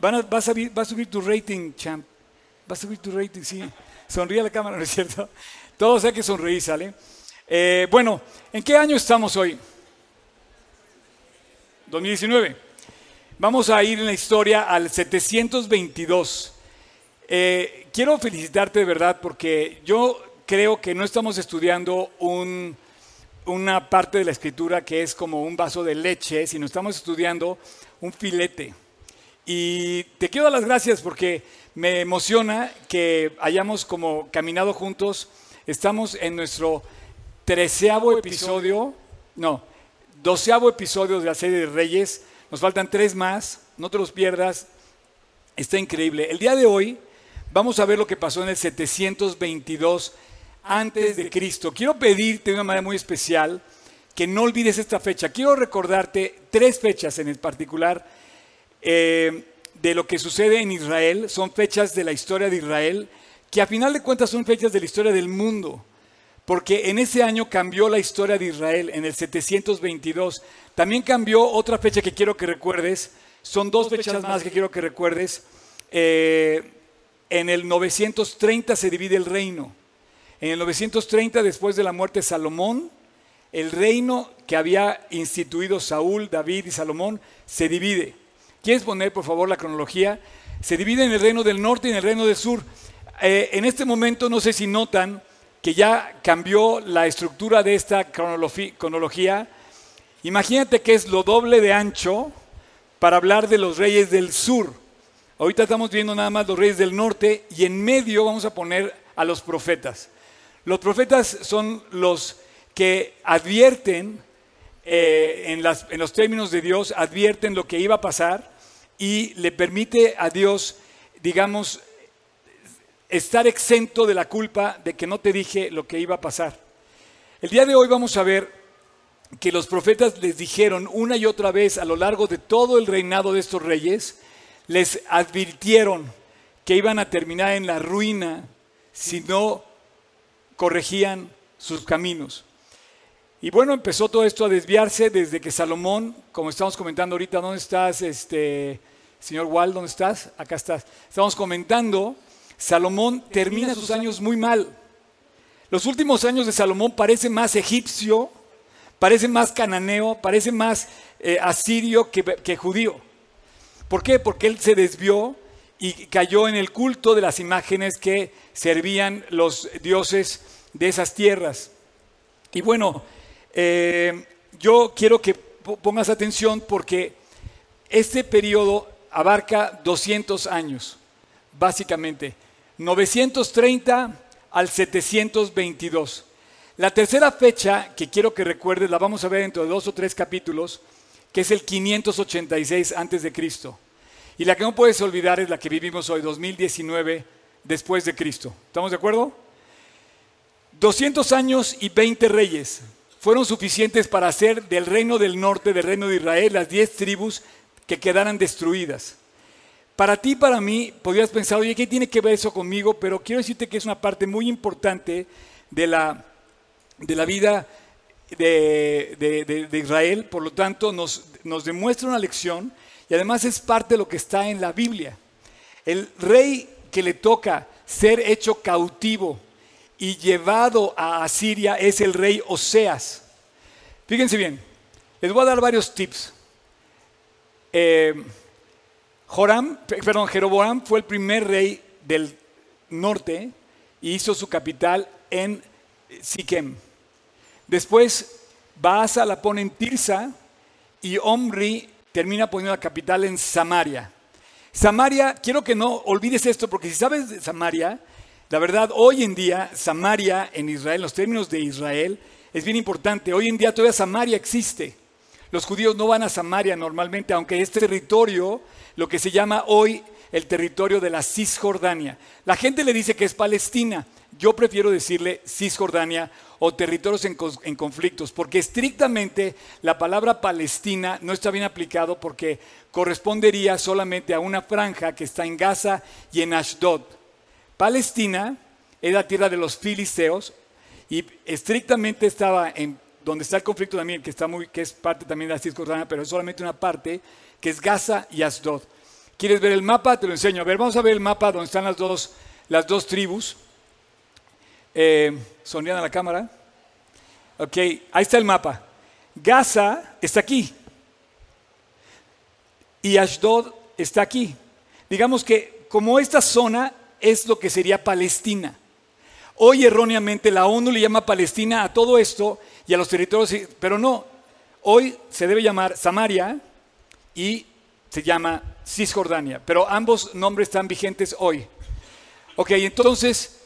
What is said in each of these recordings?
Van a- vas a va a subir tu rating, champ. Va a subir tu rating, sí. Sonríe a la cámara, ¿no es cierto? Todos hay que sonreír, ¿sale? Eh, bueno, ¿en qué año estamos hoy? 2019. Vamos a ir en la historia al 722. Eh, quiero felicitarte de verdad porque yo creo que no estamos estudiando un- una parte de la escritura que es como un vaso de leche, sino estamos estudiando un filete. Y te quiero dar las gracias porque me emociona que hayamos como caminado juntos. Estamos en nuestro treceavo episodio, no, doceavo episodio de la serie de Reyes. Nos faltan tres más, no te los pierdas. Está increíble. El día de hoy vamos a ver lo que pasó en el 722 antes de Cristo. Quiero pedirte de una manera muy especial que no olvides esta fecha. Quiero recordarte tres fechas en el particular eh, de lo que sucede en Israel. Son fechas de la historia de Israel que a final de cuentas son fechas de la historia del mundo. Porque en ese año cambió la historia de Israel, en el 722. También cambió otra fecha que quiero que recuerdes. Son dos fechas más que quiero que recuerdes. Eh, en el 930 se divide el reino. En el 930, después de la muerte de Salomón, el reino que había instituido Saúl, David y Salomón se divide. ¿Quieres poner, por favor, la cronología? Se divide en el reino del norte y en el reino del sur. Eh, en este momento, no sé si notan que ya cambió la estructura de esta cronología. Imagínate que es lo doble de ancho para hablar de los reyes del sur. Ahorita estamos viendo nada más los reyes del norte y en medio vamos a poner a los profetas. Los profetas son los que advierten eh, en, en los términos de Dios, advierten lo que iba a pasar y le permite a Dios, digamos, estar exento de la culpa de que no te dije lo que iba a pasar. El día de hoy vamos a ver que los profetas les dijeron una y otra vez a lo largo de todo el reinado de estos reyes, les advirtieron que iban a terminar en la ruina si no corregían sus caminos. Y bueno, empezó todo esto a desviarse desde que Salomón, como estamos comentando ahorita, ¿dónde estás, este, señor Wall? ¿Dónde estás? Acá estás. Estamos comentando, Salomón termina sus años muy mal. Los últimos años de Salomón parece más egipcio, parece más cananeo, parece más eh, asirio que, que judío. ¿Por qué? Porque él se desvió y cayó en el culto de las imágenes que servían los dioses de esas tierras. Y bueno, eh, yo quiero que po- pongas atención porque este periodo abarca 200 años, básicamente, 930 al 722. La tercera fecha que quiero que recuerdes, la vamos a ver dentro de dos o tres capítulos, que es el 586 antes de Cristo. Y la que no puedes olvidar es la que vivimos hoy, 2019 después de Cristo. ¿Estamos de acuerdo? 200 años y 20 reyes fueron suficientes para hacer del reino del norte, del reino de Israel, las 10 tribus que quedaran destruidas. Para ti, para mí, podrías pensar, oye, ¿qué tiene que ver eso conmigo? Pero quiero decirte que es una parte muy importante de la, de la vida de- de- de Israel, por lo tanto nos, nos demuestra una lección y además es parte de lo que está en la Biblia. El rey que le toca ser hecho cautivo y llevado a Asiria es el rey Oseas. Fíjense bien, les voy a dar varios tips. Eh, Joram, pe- perdón, Jeroboam fue el primer rey del norte y hizo su capital en Siquem. Después Baasa la pone en Tirsa y Omri termina poniendo la capital en Samaria. Samaria, quiero que no olvides esto porque si sabes de Samaria, la verdad hoy en día Samaria en Israel, los términos de Israel, es bien importante. Hoy en día todavía Samaria existe. Los judíos no van a Samaria normalmente, aunque es territorio, lo que se llama hoy el territorio de la Cisjordania. La gente le dice que es Palestina. Yo prefiero decirle Cisjordania o territorios en, en conflictos, porque estrictamente la palabra Palestina no está bien aplicado porque correspondería solamente a una franja que está en Gaza y en Ashdod. Palestina es la tierra de los filisteos y estrictamente estaba en donde está el conflicto también, que, está muy, que es parte también de la Cisjordania, pero es solamente una parte, que es Gaza y Asdod. ¿Quieres ver el mapa? Te lo enseño. A ver, vamos a ver el mapa donde están las dos, las dos tribus. Eh, a la cámara. Ok, ahí está el mapa. Gaza está aquí. Y Ashdod está aquí. Digamos que como esta zona es lo que sería Palestina. Hoy erróneamente la ONU le llama Palestina a todo esto y a los territorios, pero no. Hoy se debe llamar Samaria y se llama Cisjordania, pero ambos nombres están vigentes hoy. Ok, entonces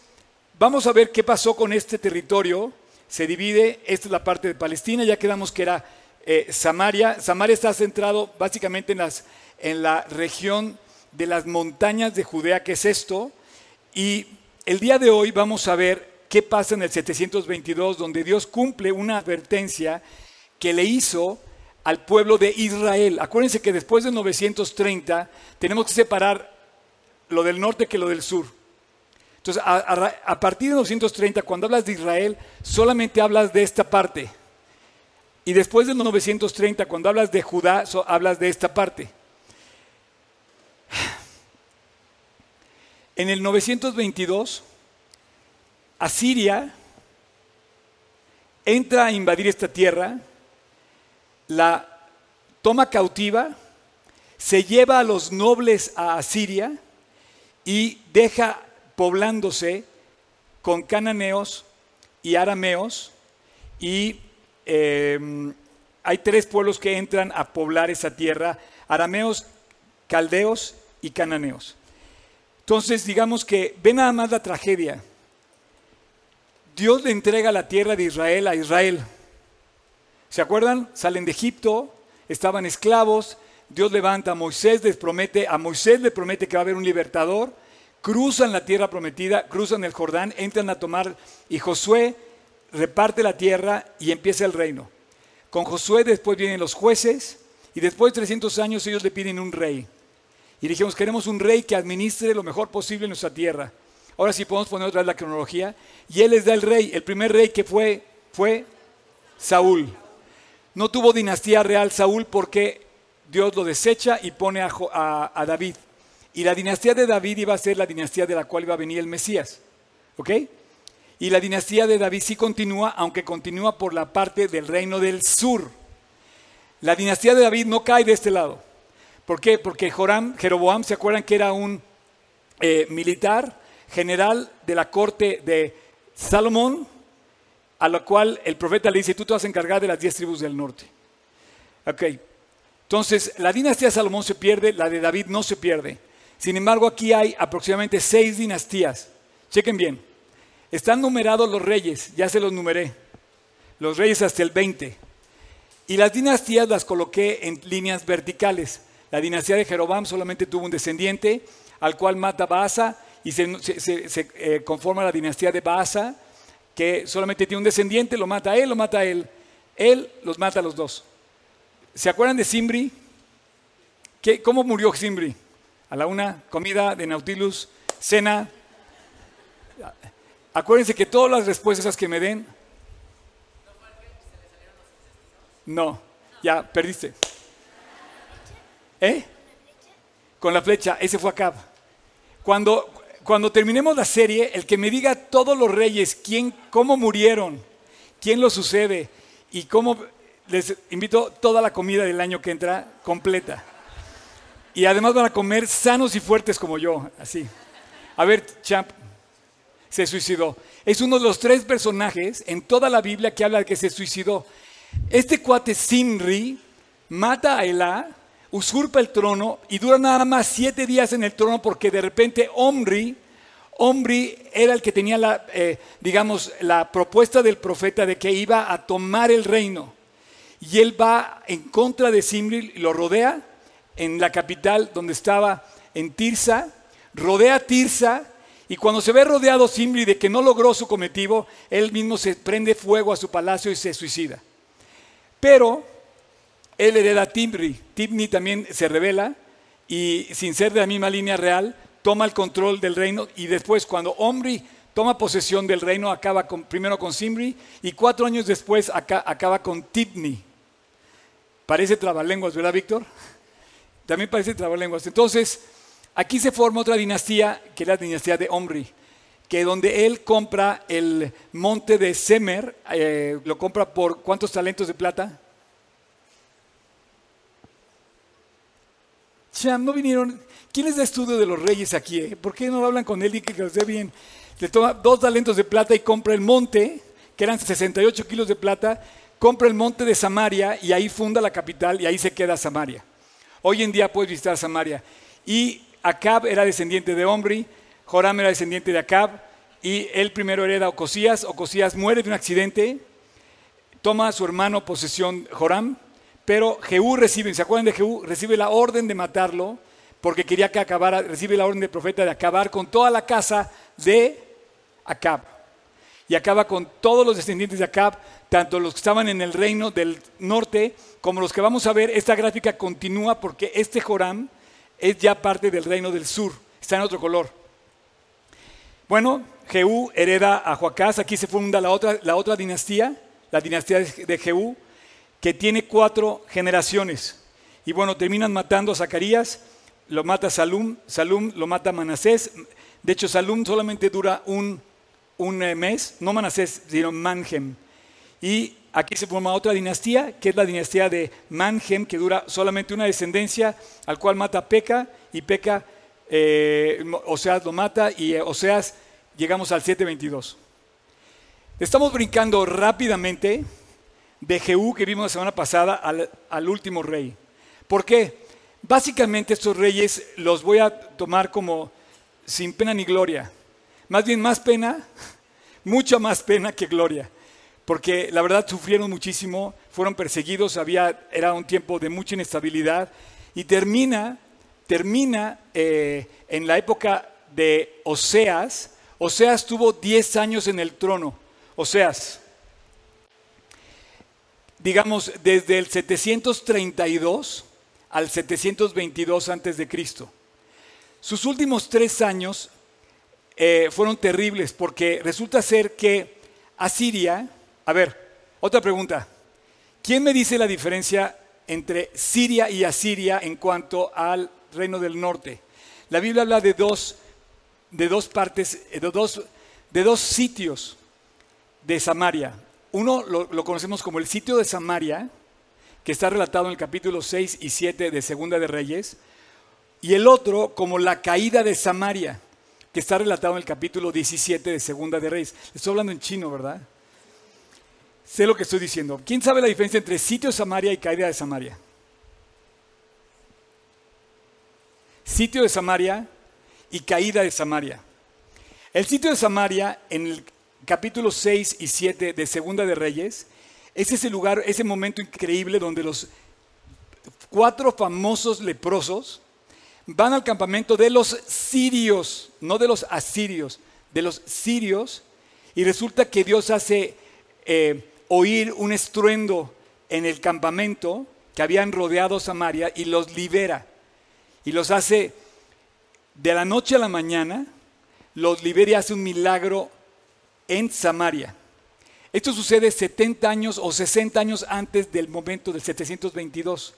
vamos a ver qué pasó con este territorio. Se divide, esta es la parte de Palestina, ya quedamos que era eh, Samaria. Samaria está centrado básicamente en, la región de las montañas de Judea, que es esto, y el día de hoy vamos a ver qué pasa en el 722, donde Dios cumple una advertencia que le hizo al pueblo de Israel. Acuérdense que después de 930 tenemos que separar lo del norte que lo del sur. Entonces, a, partir de 930, cuando hablas de Israel, solamente hablas de esta parte. Y después de 930, cuando hablas de Judá, hablas de esta parte. En el 922, Asiria entra a invadir esta tierra, la toma cautiva, se lleva a los nobles a Asiria y deja poblándose con cananeos y arameos y em, hay tres pueblos que entran a poblar esa tierra, arameos, caldeos y cananeos. Entonces, digamos que ve nada más la tragedia. Dios le entrega la tierra de Israel a Israel. ¿Se acuerdan? Salen de Egipto, estaban esclavos, Dios levanta a Moisés, les promete, a Moisés le promete que va a haber un libertador, cruzan la tierra prometida, cruzan el Jordán, entran a tomar y Josué reparte la tierra y empieza el reino. Con Josué después vienen los jueces y después de 300 años ellos le piden un rey. Y dijimos, queremos un rey que administre lo mejor posible nuestra tierra. Ahora sí podemos poner otra vez la cronología. Y él les da el rey. El primer rey que fue fue Saúl. No tuvo dinastía real Saúl porque Dios lo desecha y pone a, a, David. Y la dinastía de David iba a ser la dinastía de la cual iba a venir el Mesías. ¿Ok? Y la dinastía de David sí continúa, aunque continúa por la parte del reino del sur. La dinastía de David no cae de este lado. ¿Por qué? Porque Jeroboam, ¿se acuerdan que era un eh, militar general de la corte de Salomón? A lo cual el profeta le dice, tú te vas a encargar de las diez tribus del norte. Ok, entonces la dinastía de Salomón se pierde, la de David no se pierde. Sin embargo, aquí hay aproximadamente seis dinastías. Chequen bien. Están numerados los reyes, ya se los numeré. Los reyes hasta el 20. Y las dinastías las coloqué en líneas verticales. La dinastía de Jeroboam solamente tuvo un descendiente, al cual mata Baasa, y se, eh, conforma la dinastía de Baasa, que solamente tiene un descendiente, lo mata a él, lo mata a él. Él los mata a los dos. ¿Se acuerdan de Simbri? ¿Qué, ¿Cómo murió Simbri? A la una, comida de Nautilus, cena. Acuérdense que todas las respuestas que me den. No, ya perdiste. ¿Eh? Con la flecha, ese fue Acab. Cuando, cuando terminemos la serie, el que me diga todos los reyes, quién, cómo murieron, quién lo sucede y cómo les invito toda la comida del año que entra completa. Y además van a comer sanos y fuertes como yo, así. A ver, Champ, se suicidó. Es uno de los tres personajes en toda la Biblia que habla de que se suicidó. Este cuate Sinri mata a Elá usurpa el trono y dura nada más siete días en el trono porque de repente Omri, Omri era el que tenía la, eh, digamos, la propuesta del profeta de que iba a tomar el reino. Y él va en contra de Simri, lo rodea en la capital donde estaba en Tirsa, rodea Tirsa y cuando se ve rodeado Simri de que no logró su cometido, él mismo se prende fuego a su palacio y se suicida. Pero él hereda Tibni. Tibni también se revela y sin ser de la misma línea real, toma el control del reino y después cuando Omri toma posesión del reino, acaba primero con Simri y cuatro años después acaba con Tibni. Parece trabalenguas, ¿verdad, Víctor? también parece lenguas. Entonces, aquí se forma otra dinastía, que es la dinastía de Omri, que donde él compra el monte de Semer, eh, lo compra por cuántos talentos de plata? Cham, no vinieron. ¿Quién les da estudio de los reyes aquí? Eh? ¿Por qué no hablan con él y que los dé bien? Le toma dos talentos de plata y compra el monte, que eran 68 kilos de plata, compra el monte de Samaria y ahí funda la capital y ahí se queda Samaria. Hoy en día puedes visitar Samaria. Y Acab era descendiente de Omri, Joram era descendiente de Acab, y él primero hereda Ocosías. Ocosías muere de un accidente, toma a su hermano posesión Joram, pero Jehú recibe, ¿se acuerdan de Jehú? Recibe la orden de matarlo porque quería que acabara, recibe la orden del profeta de acabar con toda la casa de Acab. Y acaba con todos los descendientes de Acab, tanto los que estaban en el reino del norte como los que vamos a ver. Esta gráfica continúa porque este Joram es ya parte del reino del sur, está en otro color. Bueno, Jehú hereda a Joacás, aquí se funda la otra, la otra dinastía, la dinastía de Jehú que tiene cuatro generaciones. Y bueno, terminan matando a Zacarías, lo mata Salum, Salum lo mata Manasés. De hecho, Salum solamente dura un, un eh, mes, no Manasés, sino Manhem. Y aquí se forma otra dinastía, que es la dinastía de Manhem, que dura solamente una descendencia, al cual mata Peca, y Peca, eh, Oseas lo mata, y eh, Oseas llegamos al 722. Estamos brincando rápidamente de Jehú que vimos la semana pasada al, último rey. ¿Por qué? Básicamente estos reyes los voy a tomar como sin pena ni gloria. Más bien más pena, mucha más pena que gloria. Porque la verdad sufrieron muchísimo, fueron perseguidos, había, era un tiempo de mucha inestabilidad. Y termina, termina eh, en la época de Oseas. Oseas tuvo 10 años en el trono. Oseas, digamos, desde el 732 al 722 antes de Cristo. Sus últimos tres años eh, fueron terribles porque resulta ser que Asiria, a ver, otra pregunta, ¿quién me dice la diferencia entre Siria y Asiria en cuanto al reino del norte? La Biblia habla de dos, de dos partes, de dos, de dos sitios de Samaria. Uno lo, conocemos como el sitio de Samaria, que está relatado en el capítulo 6 y 7 de Segunda de Reyes, y el otro como la caída de Samaria, que está relatado en el capítulo 17 de Segunda de Reyes. Estoy hablando en chino, ¿verdad? Sé lo que estoy diciendo. ¿Quién sabe la diferencia entre sitio de Samaria y caída de Samaria? Sitio de Samaria y caída de Samaria. El sitio de Samaria en el capítulo 6 y 7 de Segunda de Reyes, es ese lugar, ese momento increíble donde los cuatro famosos leprosos van al campamento de los sirios, no de los asirios, de los sirios, y resulta que Dios hace eh, oír un estruendo en el campamento que habían rodeado Samaria y los libera. Y los hace de la noche a la mañana, los libera y hace un milagro en Samaria. Esto sucede 70 años o 60 años antes del momento del 722.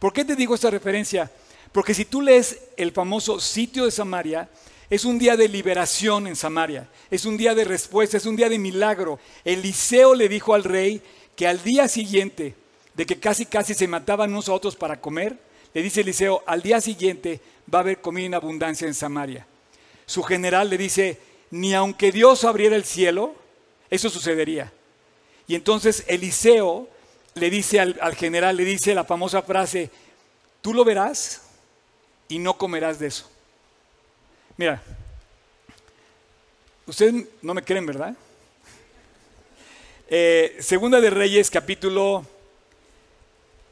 ¿Por qué te digo esta referencia? Porque si tú lees el famoso sitio de Samaria, es un día de liberación en Samaria, es un día de respuesta, es un día de milagro. Eliseo le dijo al rey que al día siguiente de que casi casi se mataban unos a otros para comer, le dice Eliseo, al día siguiente va a haber comida en abundancia en Samaria. Su general le dice, ni aunque Dios abriera el cielo, eso sucedería. Y entonces Eliseo le dice al, general, le dice la famosa frase, tú lo verás y no comerás de eso. Mira, ustedes no me creen, ¿verdad? Eh, segunda de Reyes, capítulo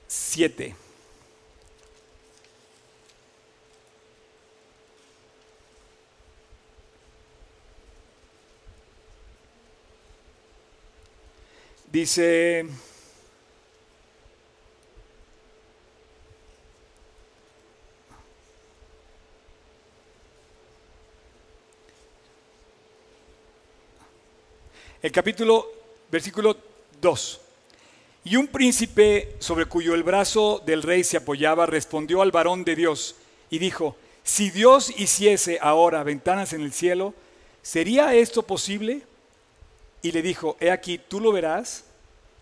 7. Dice, el capítulo, versículo 2. Y un príncipe sobre cuyo el brazo del rey se apoyaba respondió al varón de Dios y dijo, si Dios hiciese ahora ventanas en el cielo, ¿sería esto posible? Y le dijo, he aquí, tú lo verás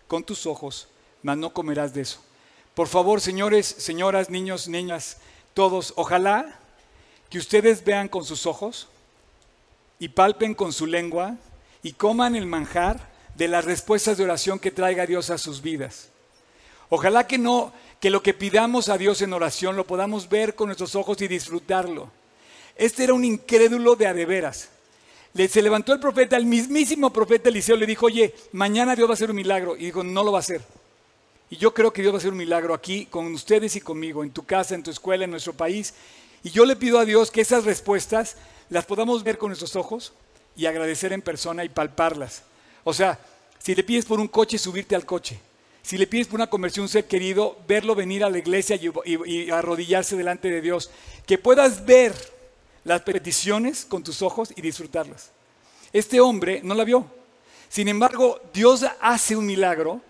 con tus ojos, mas no comerás de eso. Por favor, señores, señoras, niños, niñas, todos, ojalá que ustedes vean con sus ojos y palpen con su lengua y coman el manjar de las respuestas de oración que traiga Dios a sus vidas. Ojalá que no, que lo que pidamos a Dios en oración lo podamos ver con nuestros ojos y disfrutarlo. Este era un incrédulo de adeveras. Se levantó el profeta, el mismísimo profeta Eliseo le dijo, oye, mañana Dios va a hacer un milagro. Y dijo, no lo va a hacer. Y yo creo que Dios va a hacer un milagro aquí con ustedes y conmigo, en tu casa, en tu escuela, en nuestro país. Y yo le pido a Dios que esas respuestas las podamos ver con nuestros ojos y agradecer en persona y palparlas. O sea, si le pides por un coche, subirte al coche. Si le pides por una conversión, ser querido, verlo venir a la iglesia y, arrodillarse delante de Dios. Que puedas ver las peticiones con tus ojos y disfrutarlas. Este hombre no la vio. Sin embargo, Dios hace un milagro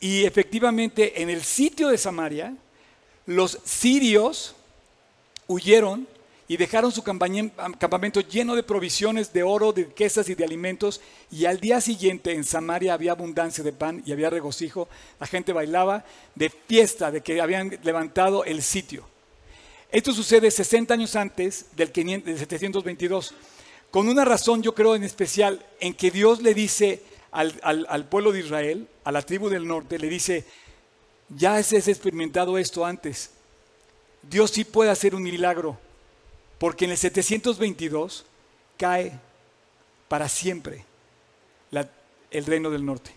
y efectivamente en el sitio de Samaria, los sirios huyeron y dejaron su campamento lleno de provisiones de oro, de riquezas y de alimentos. Y al día siguiente en Samaria había abundancia de pan y había regocijo. La gente bailaba de fiesta de que habían levantado el sitio. Esto sucede 60 años antes del, 722, con una razón yo creo en especial en que Dios le dice al, pueblo de Israel, a la tribu del norte, le dice, ya has experimentado esto antes. Dios sí puede hacer un milagro porque en el 722 cae para siempre el reino del norte.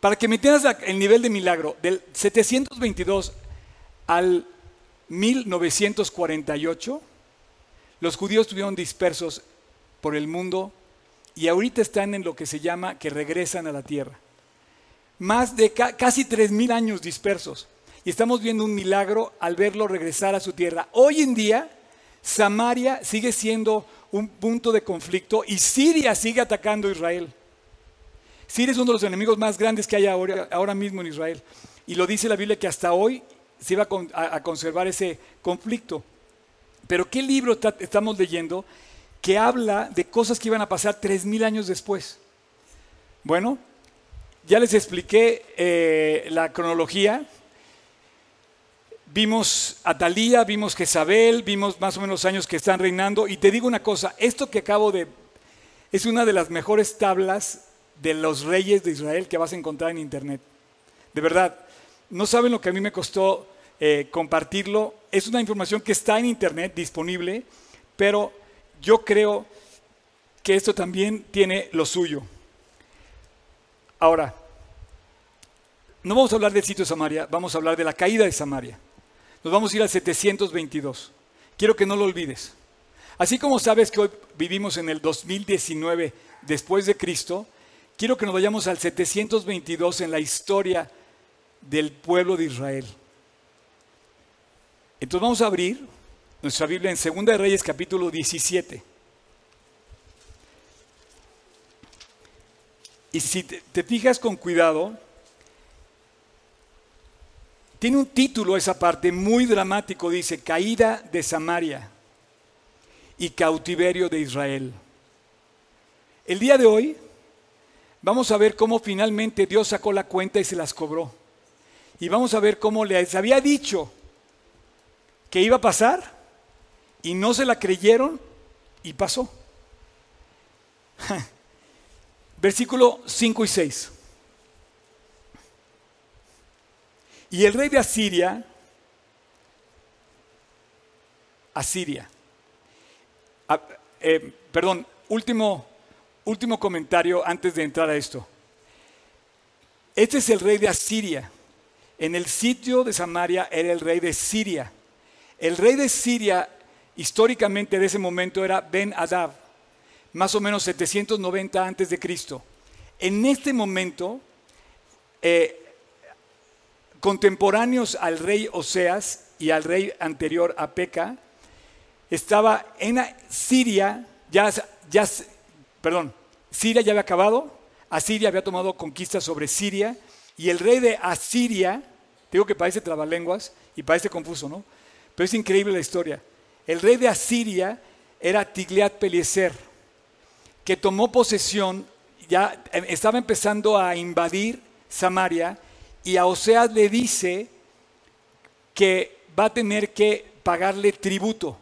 Para que me entiendas el nivel de milagro, del 722 al 1948, los judíos estuvieron dispersos por el mundo y ahorita están en lo que se llama que regresan a la tierra. Más de casi 3.000 años dispersos. Y estamos viendo un milagro al verlo regresar a su tierra. Hoy en día, Samaria sigue siendo un punto de conflicto y Siria sigue atacando a Israel. Siria es uno de los enemigos más grandes que hay ahora, mismo en Israel. Y lo dice la Biblia que hasta hoy se iba a, conservar ese conflicto. Pero ¿qué libro estamos leyendo que habla de cosas que iban a pasar tres mil años después? Bueno, ya les expliqué eh, la cronología Vimos a Talía, vimos Jezabel, vimos más o menos años que están reinando. Y te digo una cosa, esto que acabo de... es una de las mejores tablas de los reyes de Israel que vas a encontrar en internet. De verdad, no saben lo que a mí me costó eh, compartirlo. Es una información que está en internet disponible, pero yo creo que esto también tiene lo suyo. Ahora, no vamos a hablar del sitio de Samaria, vamos a hablar de la caída de Samaria. Nos vamos a ir al 722. Quiero que no lo olvides. Así como sabes que hoy vivimos en el 2019 después de Cristo, quiero que nos vayamos al 722 en la historia del pueblo de Israel. Entonces vamos a abrir nuestra Biblia en 2 de Reyes capítulo 17. Y si te, fijas con cuidado, tiene un título esa parte muy dramático, dice, caída de Samaria y cautiverio de Israel. El día de hoy vamos a ver cómo finalmente Dios sacó la cuenta y se las cobró. Y vamos a ver cómo les había dicho que iba a pasar y no se la creyeron y pasó. Versículo 5 y 6. Y el rey de Asiria, Asiria, eh, perdón, último, último comentario antes de entrar a esto. Este es el rey de Asiria. En el sitio de Samaria era el rey de Siria. El rey de Siria, históricamente de ese momento, era Ben Adab, más o menos 790 antes de Cristo. En este momento, eh, contemporáneos al rey Oseas y al rey anterior a Peca, estaba en Siria, ya, ya, perdón, Siria ya había acabado, Asiria había tomado conquista sobre Siria Y el rey de Asiria, digo que parece trabalenguas y parece confuso, ¿no? Pero es increíble la historia. El rey de Asiria era Tigliat Pelieser, que tomó posesión, ya em, estaba empezando a invadir Samaria y a Oseas le dice que va a tener que pagarle tributo.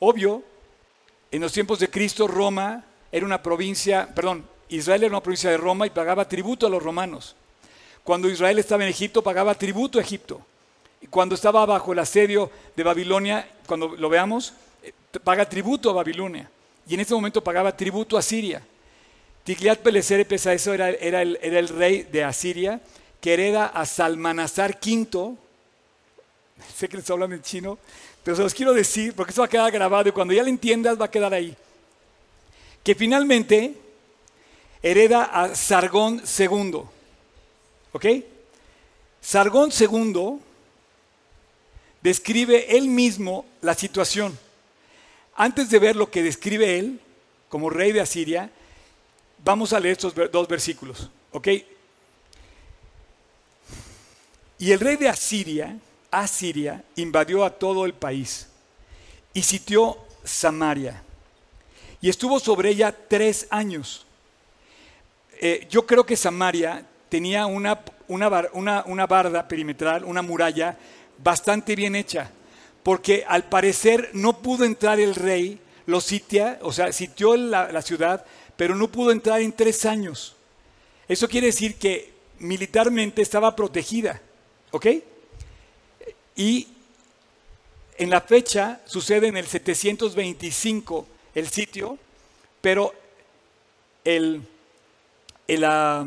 Obvio, en los tiempos de Cristo Roma era una provincia, perdón, Israel era una provincia de Roma y pagaba tributo a los romanos. Cuando Israel estaba en Egipto, pagaba tributo a Egipto. Y cuando estaba bajo el asedio de Babilonia, cuando lo veamos, eh, paga tributo a Babilonia. Y en ese momento pagaba tributo a Siria. Tigliat Peleser eso era, era, el, era el rey de Asiria, que hereda a Salmanasar V. Sé que les hablan en chino, pero se los quiero decir porque eso va a quedar grabado y cuando ya lo entiendas va a quedar ahí. Que finalmente hereda a Sargón II. ¿Ok? Sargón II describe él mismo la situación. Antes de ver lo que describe él como rey de Asiria, vamos a leer estos dos versículos. ¿Ok? Y el rey de Asiria, Asiria, invadió a todo el país y sitió Samaria. Y estuvo sobre ella tres años. Eh, yo creo que Samaria tenía una, una, una, barda perimetral, una muralla bastante bien hecha, porque al parecer no pudo entrar el rey, lo sitia, o sea, sitió la, la ciudad, pero no pudo entrar en tres años. Eso quiere decir que militarmente estaba protegida. ¿Ok? Y en la fecha sucede en el 725 el sitio, pero el, ah,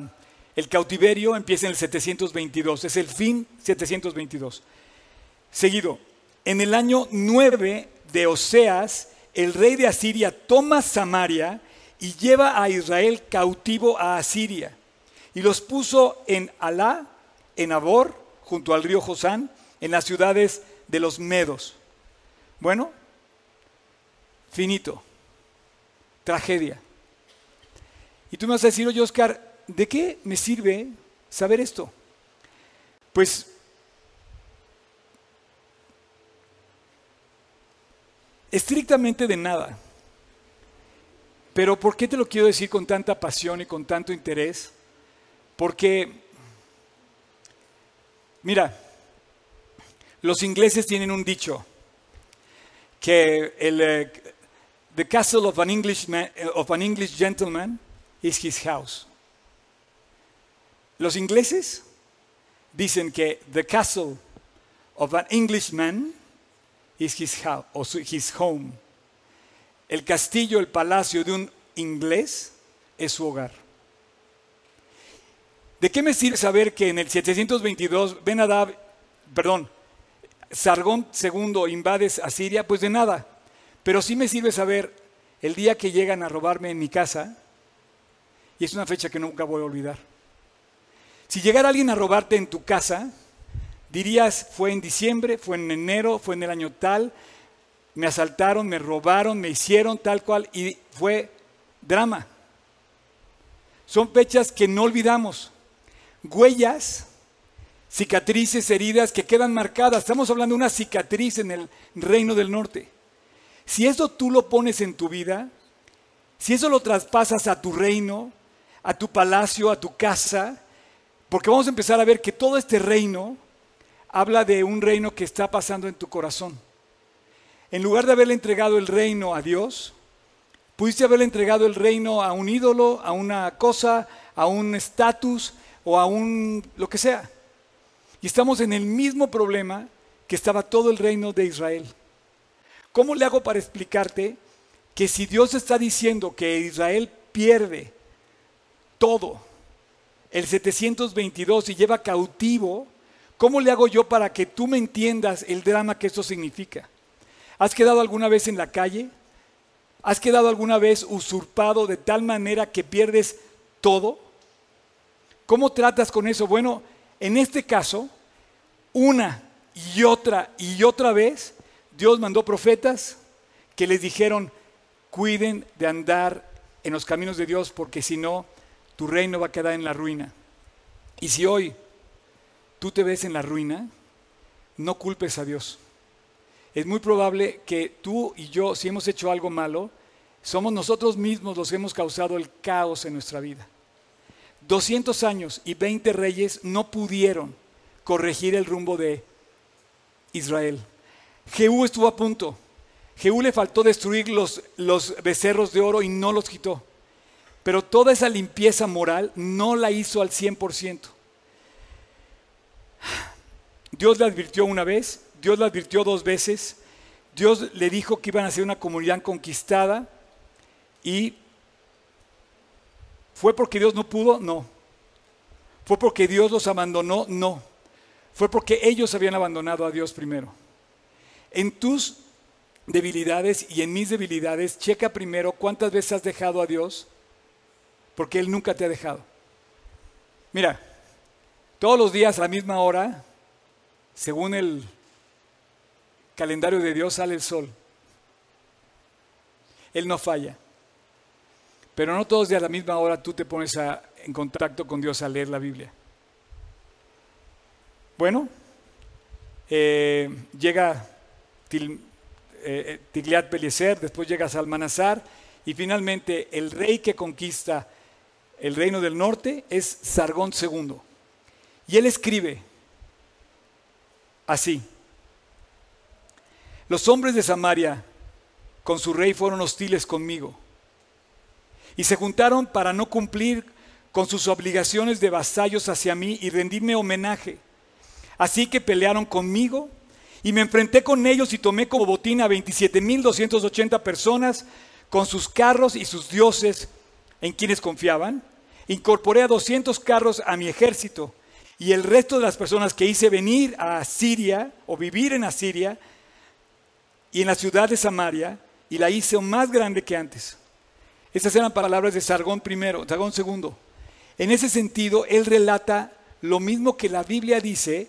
el, cautiverio empieza en el 722, es el fin 722. Seguido, en el año 9 de Oseas, el rey de Asiria toma Samaria y lleva a Israel cautivo a Asiria y los puso en Alá, en Abor, junto al río Josán, en las ciudades de los Medos. Bueno, finito, tragedia. Y tú me vas a decir, oye Oscar, ¿de qué me sirve saber esto? Pues estrictamente de nada. Pero ¿por qué te lo quiero decir con tanta pasión y con tanto interés? Porque Mira, los ingleses tienen un dicho que el eh, the castle of an eh, of an English gentleman is his house. Los ingleses dicen que the castle of an Englishman is his house or his home. El castillo, el palacio de un inglés es su hogar. ¿De qué me sirve saber que en el 722 Ben perdón, Sargón II invades a Siria? Pues de nada. Pero sí me sirve saber el día que llegan a robarme en mi casa, y es una fecha que nunca voy a olvidar. Si llegara alguien a robarte en tu casa, dirías, fue en diciembre, fue en enero, fue en el año tal, me asaltaron, me robaron, me hicieron tal cual, y fue drama. Son fechas que no olvidamos huellas, cicatrices, heridas que quedan marcadas. Estamos hablando de una cicatriz en el reino del norte. Si eso tú lo pones en tu vida, si eso lo traspasas a tu reino, a tu palacio, a tu casa, porque vamos a empezar a ver que todo este reino habla de un reino que está pasando en tu corazón. En lugar de haberle entregado el reino a Dios, pudiste haberle entregado el reino a un ídolo, a una cosa, a un estatus, o aún lo que sea. Y estamos en el mismo problema que estaba todo el reino de Israel. ¿Cómo le hago para explicarte que si Dios está diciendo que Israel pierde todo, el 722 y lleva cautivo, ¿cómo le hago yo para que tú me entiendas el drama que esto significa? ¿Has quedado alguna vez en la calle? ¿Has quedado alguna vez usurpado de tal manera que pierdes todo? ¿Cómo tratas con eso? Bueno, en este caso, una y otra y otra vez, Dios mandó profetas que les dijeron, cuiden de andar en los caminos de Dios porque si no, tu reino va a quedar en la ruina. Y si hoy tú te ves en la ruina, no culpes a Dios. Es muy probable que tú y yo, si hemos hecho algo malo, somos nosotros mismos los que hemos causado el caos en nuestra vida. 200 años y 20 reyes no pudieron corregir el rumbo de Israel. Jehú estuvo a punto. Jehú le faltó destruir los, los becerros de oro y no los quitó. Pero toda esa limpieza moral no la hizo al 100%. Dios le advirtió una vez, Dios le advirtió dos veces, Dios le dijo que iban a ser una comunidad conquistada y ¿fue porque Dios no pudo? No. ¿Fue porque Dios los abandonó? No. Fue porque ellos habían abandonado a Dios primero. En tus debilidades y en mis debilidades, checa primero cuántas veces has dejado a Dios, porque Él nunca te ha dejado. Mira, todos los días a la misma hora, según el calendario de Dios, sale el sol. Él no falla. Pero no todos los días a la misma hora tú te pones en contacto con Dios a leer la Biblia. Bueno, eh, llega Til, eh, Tigliat después llega Salmanazar y finalmente el rey que conquista el reino del norte es Sargón II. Y él escribe así, los hombres de Samaria con su rey fueron hostiles conmigo y se juntaron para no cumplir con sus obligaciones de vasallos hacia mí y rendirme homenaje. Así que pelearon conmigo y me enfrenté con ellos y tomé como botín a 27.280 personas con sus carros y sus dioses en quienes confiaban. Incorporé a 200 carros a mi ejército y el resto de las personas que hice venir a Siria o vivir en Asiria y en la ciudad de Samaria y la hice más grande que antes. Estas eran palabras de Sargón primero, Sargón segundo. En ese sentido, él relata lo mismo que la Biblia dice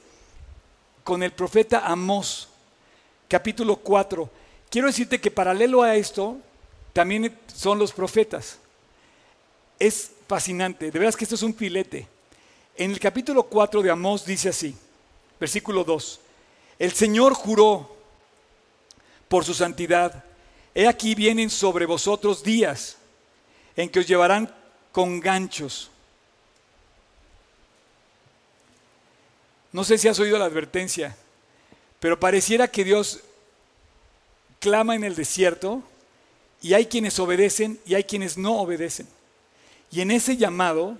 con el profeta Amós, capítulo 4. Quiero decirte que paralelo a esto, también son los profetas. Es fascinante, de veras que esto es un filete. En el capítulo 4 de Amós dice así, versículo 2, el Señor juró por su santidad, he aquí vienen sobre vosotros días en que os llevarán con ganchos No sé si has oído la advertencia, pero pareciera que Dios clama en el desierto y hay quienes obedecen y hay quienes no obedecen. Y en ese llamado,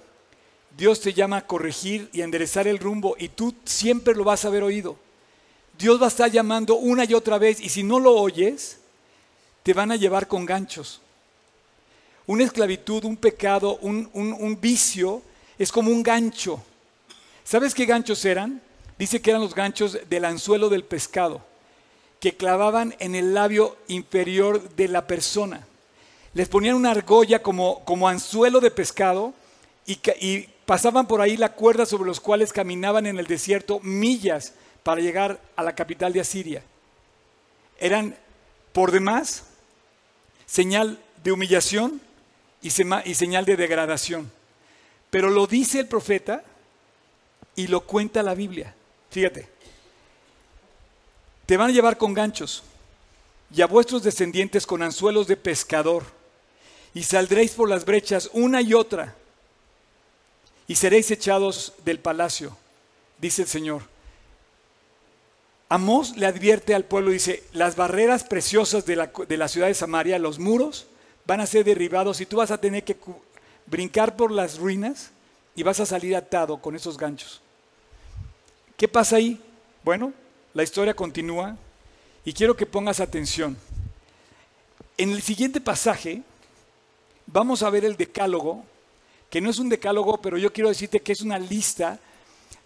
Dios te llama a corregir y a enderezar el rumbo y tú siempre lo vas a haber oído. Dios va a estar llamando una y otra vez y si no lo oyes, te van a llevar con ganchos. Una esclavitud, un pecado, un, un vicio es como un gancho ¿Sabes qué ganchos eran? Dice que eran los ganchos del anzuelo del pescado, que clavaban en el labio inferior de la persona. Les ponían una argolla como, como anzuelo de pescado y, y pasaban por ahí la cuerda sobre los cuales caminaban en el desierto millas para llegar a la capital de Asiria. Eran, por demás, señal de humillación y señal de degradación. Pero lo dice el profeta y lo cuenta la Biblia. Fíjate, te van a llevar con ganchos y a vuestros descendientes con anzuelos de pescador y saldréis por las brechas una y otra y seréis echados del palacio, dice el Señor. Amós le advierte al pueblo, dice, las barreras preciosas de la, de la ciudad de Samaria, los muros, van a ser derribados y tú vas a tener que brincar por las ruinas y vas a salir atado con esos ganchos. ¿Qué pasa ahí? Bueno, la historia continúa y quiero que pongas atención. En el siguiente pasaje vamos a ver el decálogo, que no es un decálogo, pero yo quiero decirte que es una lista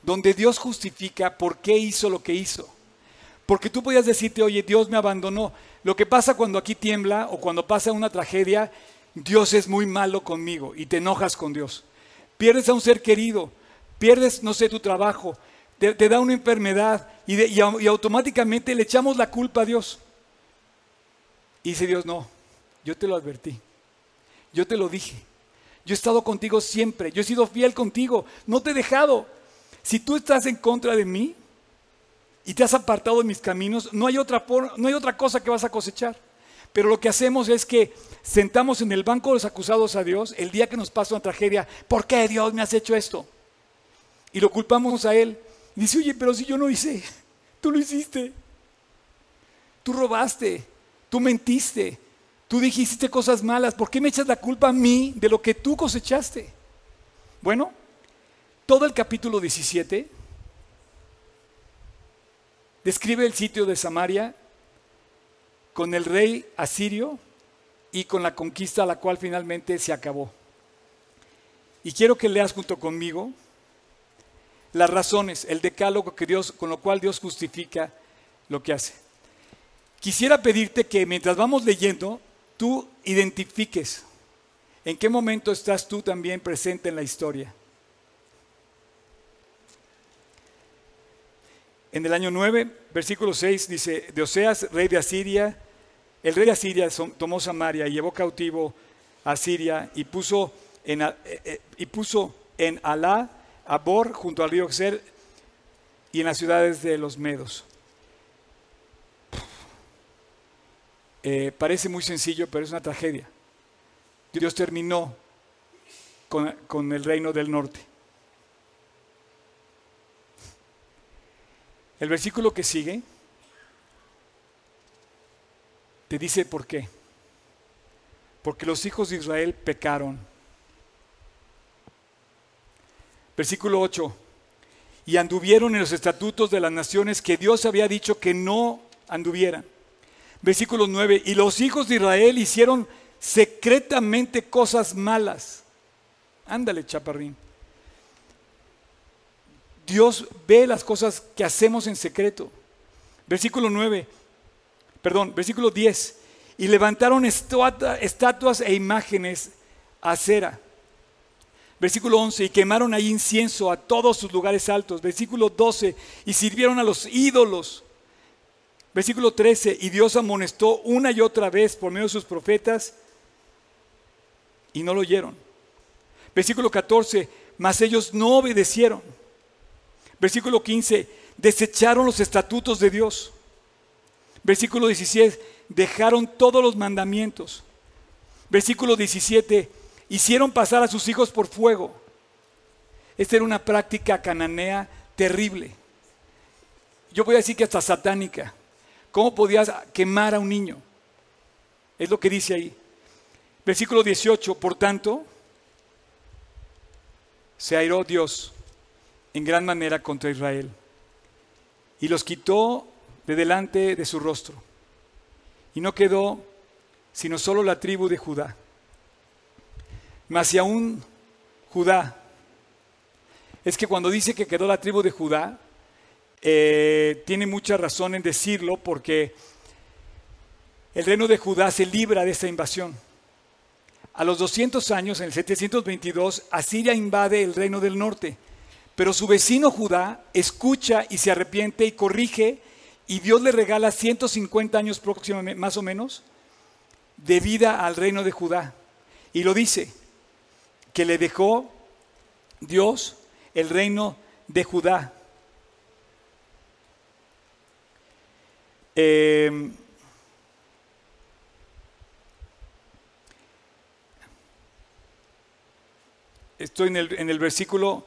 donde Dios justifica por qué hizo lo que hizo. Porque tú podías decirte, oye, Dios me abandonó. Lo que pasa cuando aquí tiembla o cuando pasa una tragedia, Dios es muy malo conmigo y te enojas con Dios. Pierdes a un ser querido, pierdes, no sé, tu trabajo, te, da una enfermedad y, y, automáticamente le echamos la culpa a Dios. Y dice Dios, no, yo te lo advertí, yo te lo dije, Yo he estado contigo siempre, yo he sido fiel contigo, no te he dejado. Si tú estás en contra de mí y te has apartado de mis caminos, no hay otra, no hay otra cosa que vas a cosechar. Pero lo que hacemos es que sentamos en el banco de los acusados a Dios el día que nos pasa una tragedia. ¿Por qué Dios me has hecho esto? Y lo culpamos a Él. Dice, oye, pero si yo no hice, tú lo hiciste. Tú robaste, tú mentiste, tú dijiste cosas malas. ¿Por qué me echas la culpa a mí de lo que tú cosechaste? Bueno, todo el capítulo 17 describe el sitio de Samaria con el rey asirio y con la conquista a la cual finalmente se acabó. Y quiero que leas junto conmigo las razones, el decálogo que Dios, con lo cual Dios justifica lo que hace. Quisiera pedirte que mientras vamos leyendo, tú identifiques en qué momento estás tú también presente en la historia. En el año 9, versículo 6 dice, de Oseas, rey de Asiria, el rey de Asiria tomó Samaria y llevó cautivo a Siria y puso en, eh, eh, y puso en Alá, junto al río Xer y en las ciudades de los Medos. Eh, parece muy sencillo, pero es una tragedia. Dios terminó con el reino del norte. El versículo que sigue te dice por qué. Porque los hijos de Israel pecaron. Versículo 8. Y anduvieron en los estatutos de las naciones que Dios había dicho que no anduvieran. Versículo 9. Y los hijos de Israel hicieron secretamente cosas malas. Ándale, chaparrín. Dios ve las cosas que hacemos en secreto. Versículo 9, perdón, versículo 10. Y levantaron estatuas e imágenes a cera. Versículo 11, y quemaron ahí incienso a todos sus lugares altos. Versículo 12, y sirvieron a los ídolos. Versículo 13, y Dios amonestó una y otra vez por medio de sus profetas y no lo oyeron. Versículo 14, mas ellos no obedecieron. Versículo 15, desecharon los estatutos de Dios. Versículo 16, dejaron todos los mandamientos. Versículo 17, hicieron pasar a sus hijos por fuego. Esta era una práctica cananea terrible. Yo voy a decir que hasta satánica. ¿Cómo podías quemar a un niño? Es lo que dice ahí. Versículo 18, por tanto, se airó Dios en gran manera contra Israel y los quitó de delante de su rostro. Y no quedó sino solo la tribu de Judá. Mas si aún Judá, es que cuando dice que quedó la tribu de Judá, eh, tiene mucha razón en decirlo porque el reino de Judá se libra de esa invasión. A los 200 años, en el 722, Asiria invade el reino del norte pero su vecino Judá escucha y se arrepiente y corrige y Dios le regala 150 años próximamente, más o menos, de vida al reino de Judá. Y lo dice, que le dejó Dios el reino de Judá. Em, estoy en el, en el versículo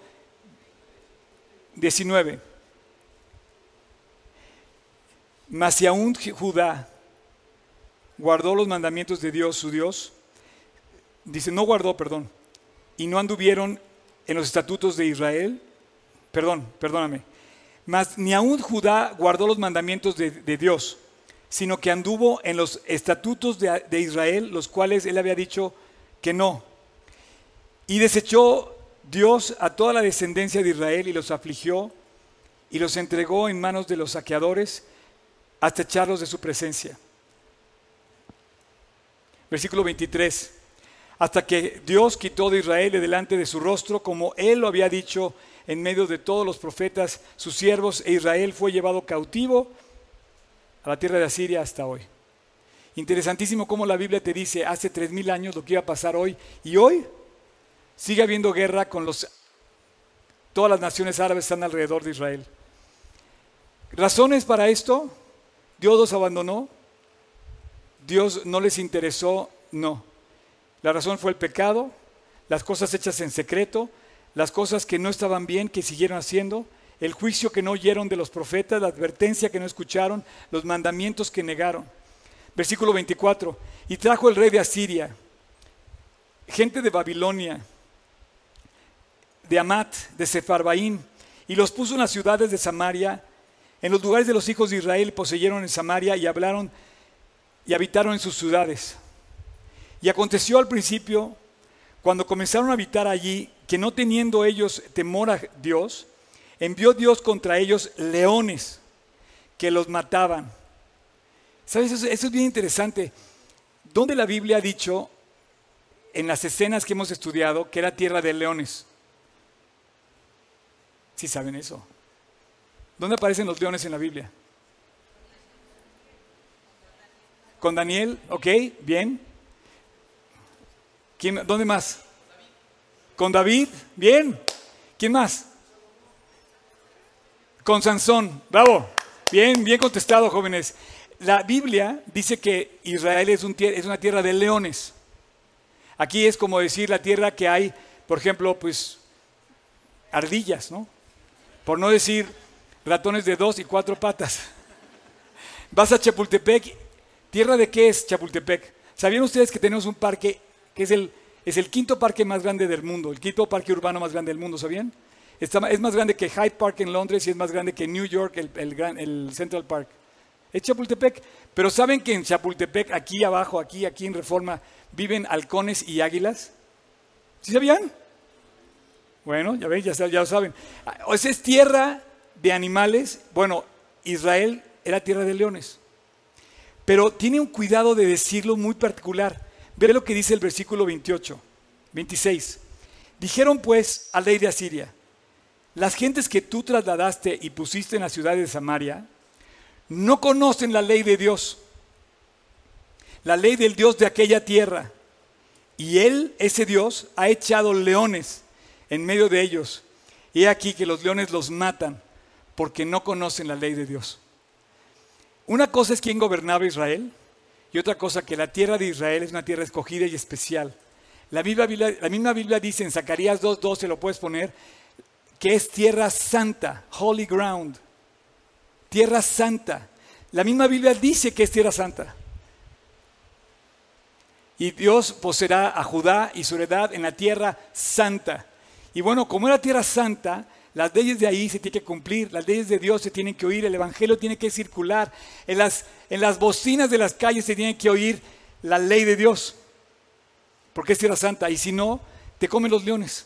19. Mas si aún Judá guardó los mandamientos de Dios, su Dios, dice, no guardó, perdón, y no anduvieron en los estatutos de Israel, perdón, perdóname, mas ni aún Judá guardó los mandamientos de, Dios, sino que anduvo en los estatutos de, de Israel, los cuales él había dicho que no, y desechó Dios a toda la descendencia de Israel y los afligió y los entregó en manos de los saqueadores hasta echarlos de su presencia. Versículo 23. Hasta que Dios quitó de Israel de delante de su rostro, como él lo había dicho en medio de todos los profetas, sus siervos, e Israel fue llevado cautivo a la tierra de Asiria hasta hoy. Interesantísimo cómo la Biblia te dice hace tres mil años lo que iba a pasar hoy, y hoy sigue habiendo guerra con los... Todas las naciones árabes están alrededor de Israel. ¿Razones para esto? ¿Dios los abandonó? ¿Dios no les interesó? No. La razón fue el pecado, las cosas hechas en secreto, las cosas que no estaban bien que siguieron haciendo, el juicio que no oyeron de los profetas, la advertencia que no escucharon, los mandamientos que negaron. Versículo 24. Y trajo el rey de Asiria, gente de Babilonia, de Amat, de Sefarbaín, y los puso en las ciudades de Samaria, en los lugares de los hijos de Israel, poseyeron en Samaria y hablaron y habitaron en sus ciudades. Y aconteció al principio, cuando comenzaron a habitar allí, que no teniendo ellos temor a Dios, envió Dios contra ellos leones que los mataban. ¿Sabes? Eso, es bien interesante. ¿Dónde la Biblia ha dicho, en las escenas que hemos estudiado, que era tierra de leones? ¿Sí saben eso? ¿Dónde aparecen los leones en la Biblia? Con Daniel, ok, bien. ¿Quién, ¿Dónde más? Con David, bien. ¿Quién más? Con Sansón, bravo. Bien, bien contestado, jóvenes. La Biblia dice que Israel es, es una tierra de leones. Aquí es como decir la tierra que hay, por ejemplo, pues ardillas, ¿no? Por no decir ratones de dos y cuatro patas. Vas a Chapultepec, ¿tierra de qué es Chapultepec? ¿Sabían ustedes que tenemos un parque que es el, es el quinto parque más grande del mundo, el quinto parque urbano más grande del mundo, ¿sabían? es más grande que Hyde Park en Londres y es más grande que New York, el, Central Park. Es Chapultepec. Pero ¿saben que en Chapultepec, aquí abajo, aquí, aquí en Reforma, viven halcones y águilas? ¿Sí sabían? Bueno, ya ven, ya, lo saben. O sea, es tierra de animales. Bueno, Israel era tierra de leones. Pero tiene un cuidado de decirlo muy particular. Ve lo que dice el versículo 28, 26. Dijeron pues al rey de Asiria, las gentes que tú trasladaste y pusiste en la ciudad de Samaria, no conocen la ley de Dios, la ley del Dios de aquella tierra. Y Él, ese Dios, ha echado leones en medio de ellos. Y he aquí que los leones los matan porque no conocen la ley de Dios. Una cosa es quién gobernaba Israel y otra cosa que la tierra de Israel es una tierra escogida y especial. La, la misma Biblia dice en Zacarías 2.2, se lo puedes poner, que es tierra santa, holy ground tierra santa. La misma Biblia dice que es tierra santa. Y Dios poseerá a Judá y su heredad en la tierra santa. Y bueno, como era tierra santa, las leyes de ahí se tienen que cumplir, las leyes de Dios se tienen que oír, el Evangelio tiene que circular, en las, en las bocinas de las calles se tiene que oír la ley de Dios, porque es tierra santa, y si no, te comen los leones.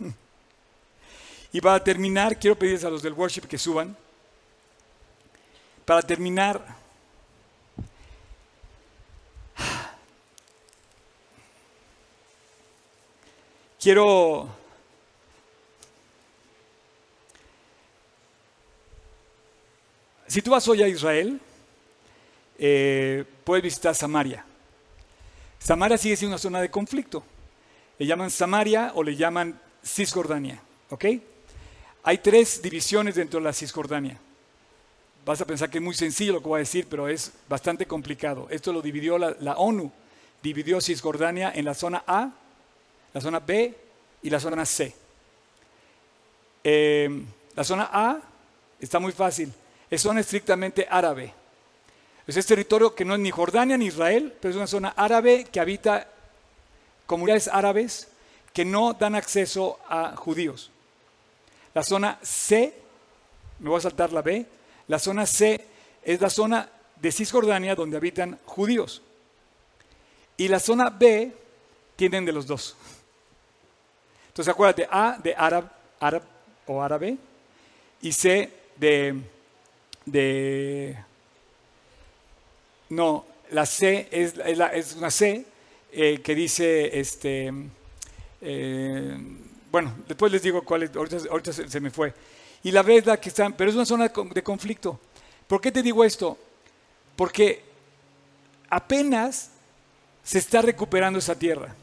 y para terminar, quiero pedirles a los del worship que suban. Para terminar, quiero Si tú vas hoy a Israel, eh, puedes visitar Samaria. Samaria sigue siendo una zona de conflicto. Le llaman Samaria o le llaman Cisjordania. ¿Ok? Hay tres divisiones dentro de la Cisjordania. Vas a pensar que es muy sencillo lo que voy a decir, pero es bastante complicado. Esto lo dividió la, ONU. Dividió Cisjordania en la zona A, la zona B y la zona C. Eh, la zona A está muy fácil. Es zona estrictamente árabe. Es territorio que no es ni Jordania ni Israel, pero es una zona árabe que habita comunidades árabes que no dan acceso a judíos. La zona C, me voy a saltar la B, la zona C es la zona de Cisjordania donde habitan judíos. Y la zona B tienen de los dos. Entonces acuérdate, A de árabe o árabe y C de, de... No, la C es, es, una C eh, que dice, este, eh, bueno, después les digo cuál es, ahorita, se me fue y la verdad que están, pero es una zona de conflicto. ¿Por qué te digo esto? Porque apenas se está recuperando esa tierra.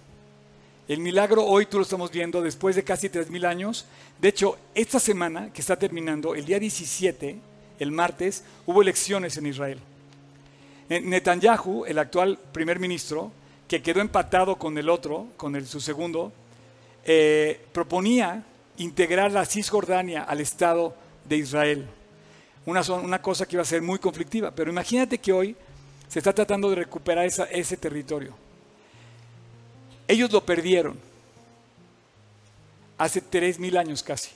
El milagro hoy tú lo estamos viendo después de casi 3.000 años. De hecho, esta semana que está terminando, el día 17, el martes, hubo elecciones en Israel. Netanyahu, el actual primer ministro, que quedó empatado con el otro, con el, su segundo, eh, proponía integrar la Cisjordania al Estado de Israel. Una, una, cosa que iba a ser muy conflictiva. Pero imagínate que hoy se está tratando de recuperar ese territorio. Ellos lo perdieron hace tres mil años casi.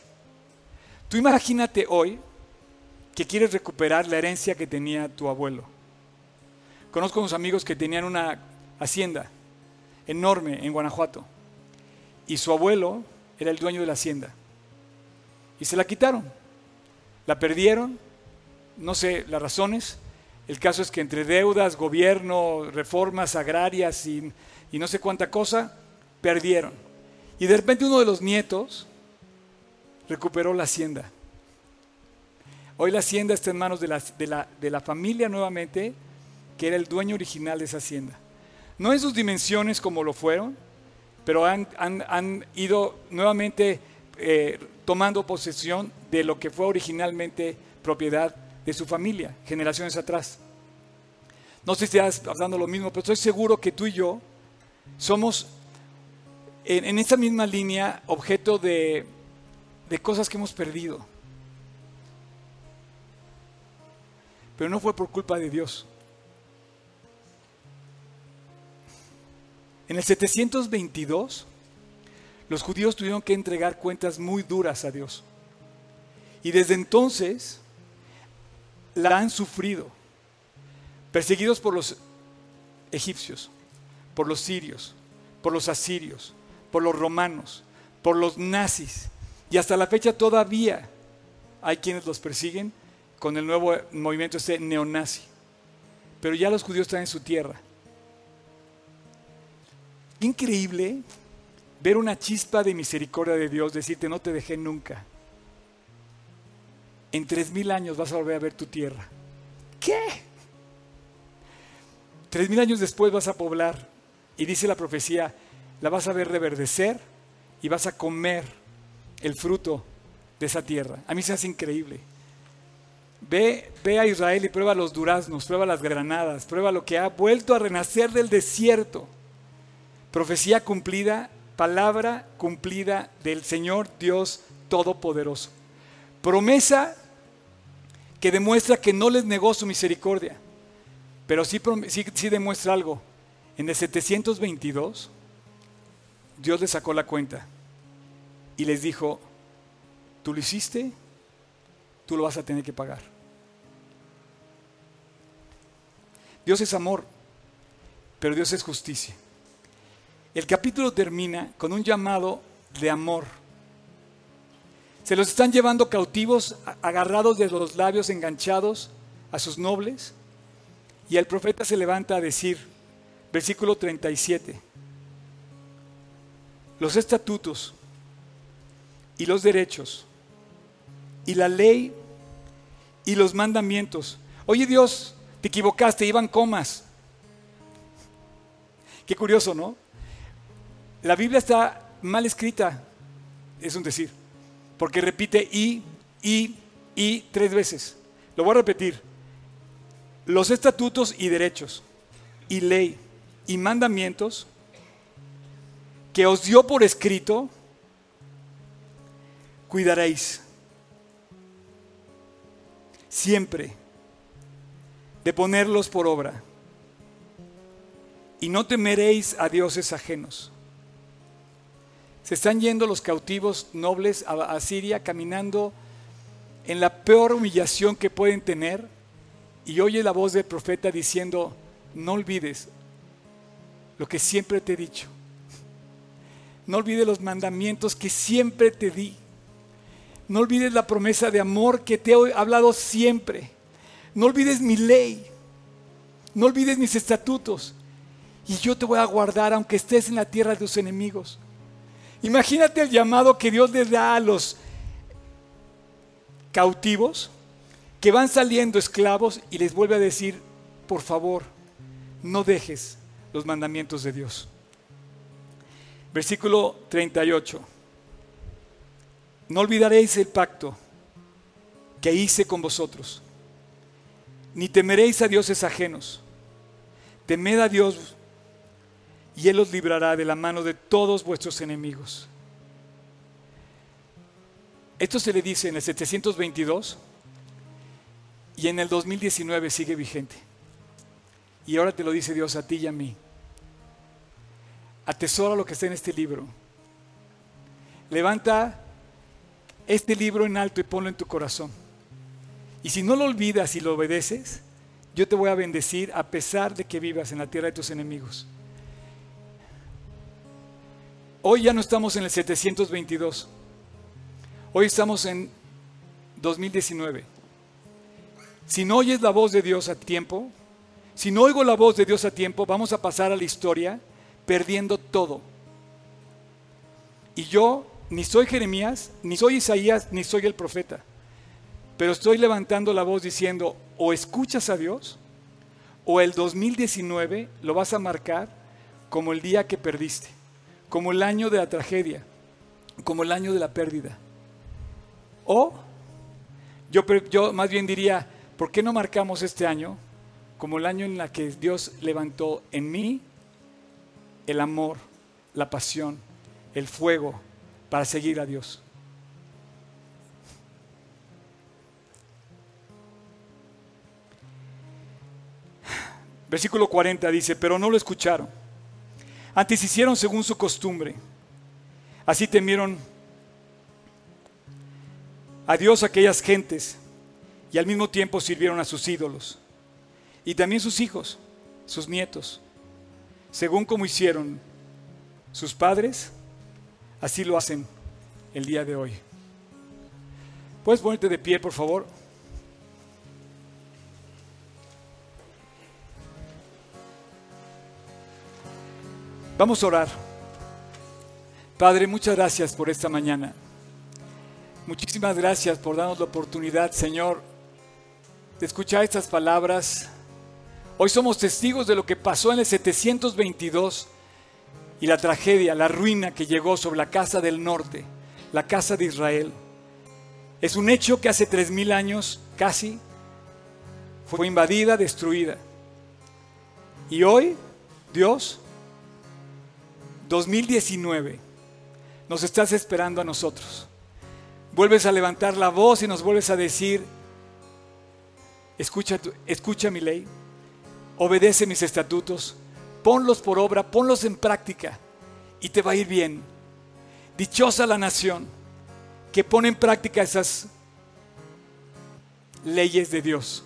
Tú imagínate hoy que quieres recuperar la herencia que tenía tu abuelo. Conozco unos amigos que tenían una hacienda enorme en Guanajuato y su abuelo era el dueño de la hacienda y se la quitaron, la perdieron, no sé las razones, el caso es que entre deudas, gobierno, reformas agrarias y, no sé cuánta cosa, perdieron. Y de repente uno de los nietos recuperó la hacienda. Hoy la hacienda está en manos de la, de la, familia nuevamente, que era el dueño original de esa hacienda. No en sus dimensiones como lo fueron, pero han, han, ido nuevamente eh, tomando posesión de lo que fue originalmente propiedad de su familia, generaciones atrás. No sé si estás hablando lo mismo, pero estoy seguro que tú y yo somos en, en esa misma línea objeto de, de cosas que hemos perdido. Pero no fue por culpa de Dios. En el 722, los judíos tuvieron que entregar cuentas muy duras a Dios. Y desde entonces, la han sufrido, perseguidos por los egipcios, por los sirios, por los asirios, por los romanos, por los nazis, y hasta la fecha todavía hay quienes los persiguen con el nuevo movimiento este neonazi. Pero ya los judíos están en su tierra. Increíble ver una chispa de misericordia de Dios, decirte no te dejé nunca en tres mil años vas a volver a ver tu tierra. ¿Qué? Tres mil años después vas a poblar y dice la profecía, la vas a ver reverdecer y vas a comer el fruto de esa tierra. A mí se hace increíble. Ve, ve a Israel y prueba los duraznos, prueba las granadas, prueba lo que ha vuelto a renacer del desierto. Profecía cumplida, palabra cumplida del Señor Dios Todopoderoso. Promesa que demuestra que no les negó su misericordia. Pero sí, sí, demuestra algo. En el 722, Dios les sacó la cuenta y les dijo, tú lo hiciste, tú lo vas a tener que pagar. Dios es amor, pero Dios es justicia. El capítulo termina con un llamado de amor se los están llevando cautivos, agarrados de los labios, enganchados a sus nobles. Y el profeta se levanta a decir, versículo 37, los estatutos y los derechos y la ley y los mandamientos. Oye Dios, te equivocaste, iban comas. Qué curioso, ¿no? La Biblia está mal escrita, es un decir. Porque repite y, y, y tres veces. Lo voy a repetir. Los estatutos y derechos, y ley, y mandamientos que os dio por escrito, cuidaréis siempre de ponerlos por obra. Y no temeréis a dioses ajenos se están yendo los cautivos nobles a, Siria caminando en la peor humillación que pueden tener y oye la voz del profeta diciendo, no olvides lo que siempre te he dicho. No olvides los mandamientos que siempre te di. No olvides la promesa de amor que te he hablado siempre. No olvides mi ley. No olvides mis estatutos. Y yo te voy a guardar aunque estés en la tierra de tus enemigos. Imagínate el llamado que Dios les da a los cautivos que van saliendo esclavos y les vuelve a decir, por favor, no dejes los mandamientos de Dios. Versículo 38. No olvidaréis el pacto que hice con vosotros, ni temeréis a dioses ajenos. Temed a Dios y Él os librará de la mano de todos vuestros enemigos. Esto se le dice en el 722 y en el 2019 sigue vigente. Y ahora te lo dice Dios a ti y a mí. Atesora lo que está en este libro. Levanta este libro en alto y ponlo en tu corazón. Y si no lo olvidas y lo obedeces, yo te voy a bendecir a pesar de que vivas en la tierra de tus enemigos. Hoy ya no estamos en el 722. Hoy estamos en 2019. Si no oyes la voz de Dios a tiempo, si no oigo la voz de Dios a tiempo, vamos a pasar a la historia perdiendo todo. Y yo ni soy Jeremías, ni soy Isaías, ni soy el profeta. Pero estoy levantando la voz diciendo, o escuchas a Dios, o el 2019 lo vas a marcar como el día que perdiste, como el año de la tragedia, como el año de la pérdida. O yo, yo más bien diría, ¿por qué no marcamos este año como el año en el que Dios levantó en mí el amor, la pasión, el fuego para seguir a Dios? Versículo 40 dice, pero no lo escucharon. Antes hicieron según su costumbre. Así temieron a Dios aquellas gentes y al mismo tiempo sirvieron a sus ídolos. Y también sus hijos, sus nietos. Según como hicieron sus padres, así lo hacen el día de hoy. ¿Puedes ponerte de pie, por favor? Vamos a orar. Padre, muchas gracias por esta mañana. Muchísimas gracias por darnos la oportunidad, Señor, de escuchar estas palabras. Hoy somos testigos de lo que pasó en el 722 y la tragedia, la ruina que llegó sobre la casa del norte, la casa de Israel. Es un hecho que hace tres mil años casi fue invadida, destruida. Y hoy, Dios, 2019, nos estás esperando a nosotros. Vuelves a levantar la voz y nos vuelves a decir, escucha, escucha mi ley, obedece mis estatutos, ponlos por obra, ponlos en práctica y te va a ir bien. Dichosa la nación que pone en práctica esas leyes de Dios.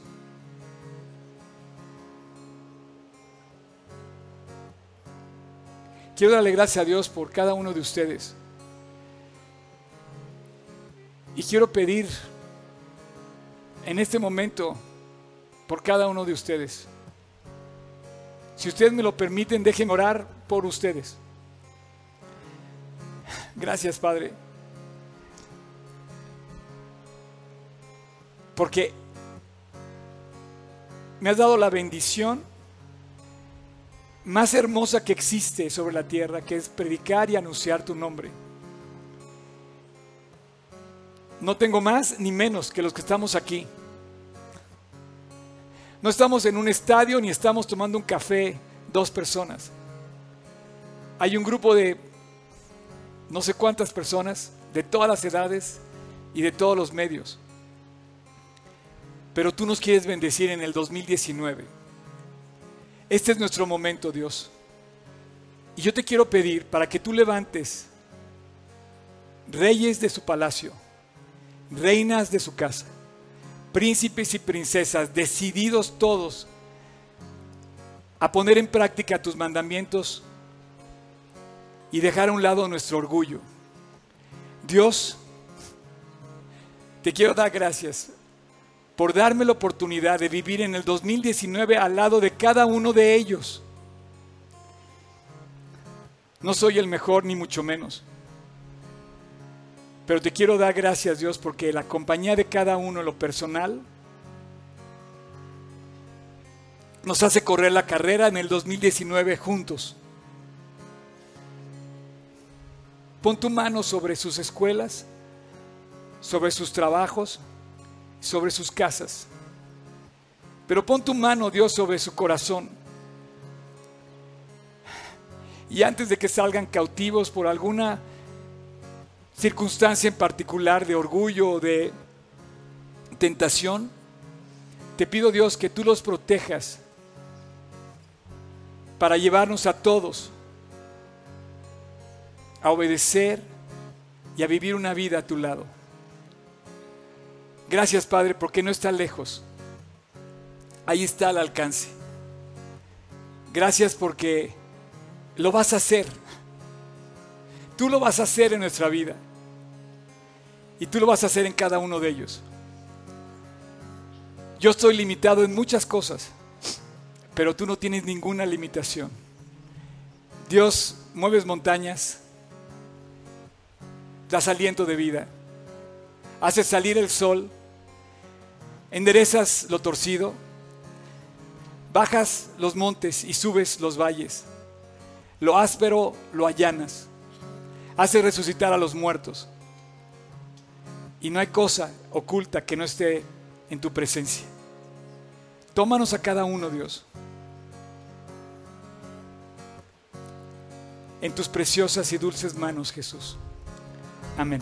Quiero darle gracias a Dios por cada uno de ustedes. Y quiero pedir en este momento por cada uno de ustedes. Si ustedes me lo permiten, dejen orar por ustedes. Gracias, Padre. Porque me has dado la bendición más hermosa que existe sobre la tierra, que es predicar y anunciar tu nombre. No tengo más ni menos que los que estamos aquí. No estamos en un estadio ni estamos tomando un café dos personas. Hay un grupo de no sé cuántas personas, de todas las edades y de todos los medios. Pero tú nos quieres bendecir en el 2019. Este es nuestro momento, Dios. Y yo te quiero pedir para que tú levantes reyes de su palacio, reinas de su casa, príncipes y princesas, decididos todos a poner en práctica tus mandamientos y dejar a un lado nuestro orgullo. Dios, te quiero dar gracias por darme la oportunidad de vivir en el 2019 al lado de cada uno de ellos. No soy el mejor ni mucho menos. Pero te quiero dar gracias Dios porque la compañía de cada uno lo personal nos hace correr la carrera en el 2019 juntos. Pon tu mano sobre sus escuelas, sobre sus trabajos, sobre sus casas. Pero pon tu mano, Dios, sobre su corazón. Y antes de que salgan cautivos por alguna circunstancia en particular de orgullo o de tentación, te pido Dios que tú los protejas para llevarnos a todos a obedecer y a vivir una vida a tu lado. Gracias Padre porque no está lejos. Ahí está al alcance. Gracias porque lo vas a hacer. Tú lo vas a hacer en nuestra vida. Y tú lo vas a hacer en cada uno de ellos. Yo estoy limitado en muchas cosas, pero tú no tienes ninguna limitación. Dios, mueves montañas, das aliento de vida, haces salir el sol, enderezas lo torcido, bajas los montes y subes los valles, lo áspero lo allanas, haces resucitar a los muertos. Y no hay cosa oculta que no esté en tu presencia. Tómanos a cada uno, Dios. En tus preciosas y dulces manos, Jesús. Amén.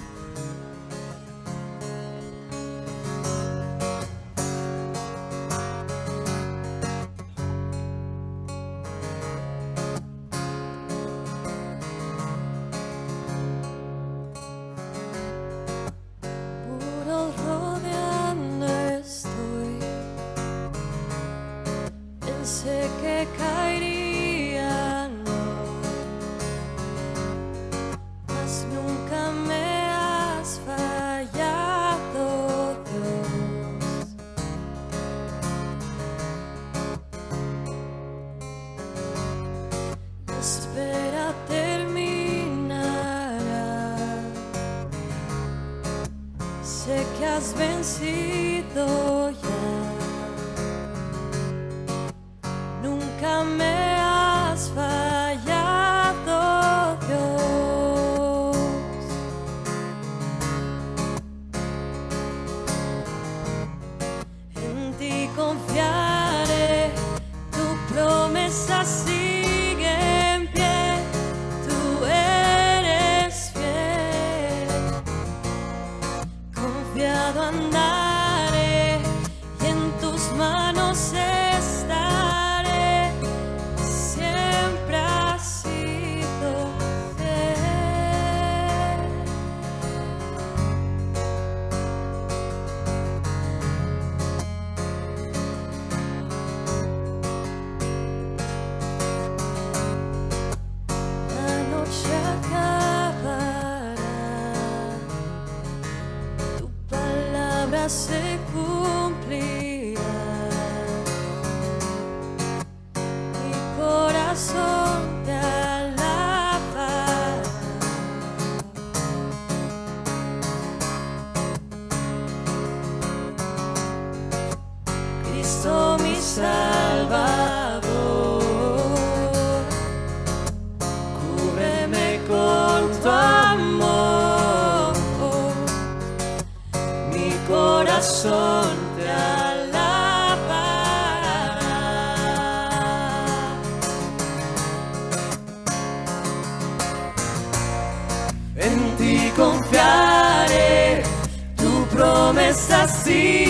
Siempre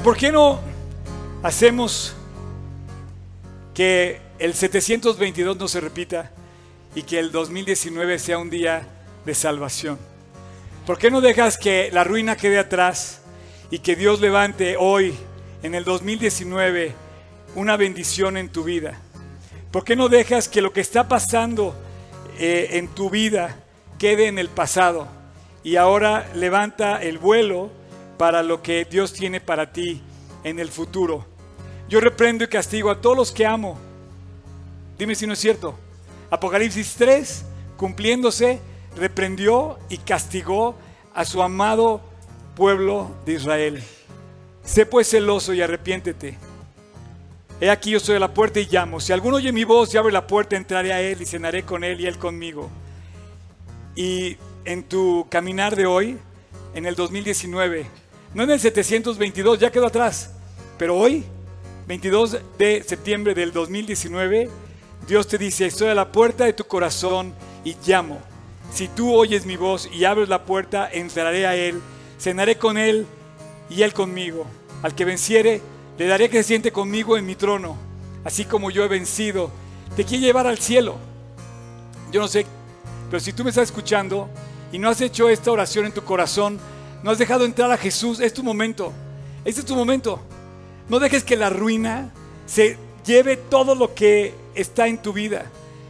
¿por qué no hacemos que el 722 no se repita y que el 2019 sea un día de salvación? ¿Por qué no dejas que la ruina quede atrás y que Dios levante hoy, en el 2019, una bendición en tu vida? ¿Por qué no dejas que lo que está pasando eh, en tu vida quede en el pasado y ahora levanta el vuelo para lo que Dios tiene para ti en el futuro? Yo reprendo y castigo a todos los que amo. Dime si no es cierto. Apocalipsis 3, cumpliéndose, reprendió y castigó a su amado pueblo de Israel. Sé pues celoso y arrepiéntete. He aquí yo soy a la puerta y llamo. Si alguno oye mi voz y abre la puerta, entraré a él y cenaré con él y él conmigo. Y en tu caminar de hoy, en el 2019, no en el 722, ya quedó atrás, pero hoy, 22 de septiembre del 2019, Dios te dice, estoy a la puerta de tu corazón y llamo. Si tú oyes mi voz y abres la puerta, entraré a él, cenaré con él y él conmigo. Al que venciere, le daré que se siente conmigo en mi trono, así como yo he vencido. Te quiere llevar al cielo. Yo no sé, pero si tú me estás escuchando y no has hecho esta oración en tu corazón, no has dejado entrar a Jesús, es tu momento. Este es tu momento. No dejes que la ruina se lleve todo lo que está en tu vida.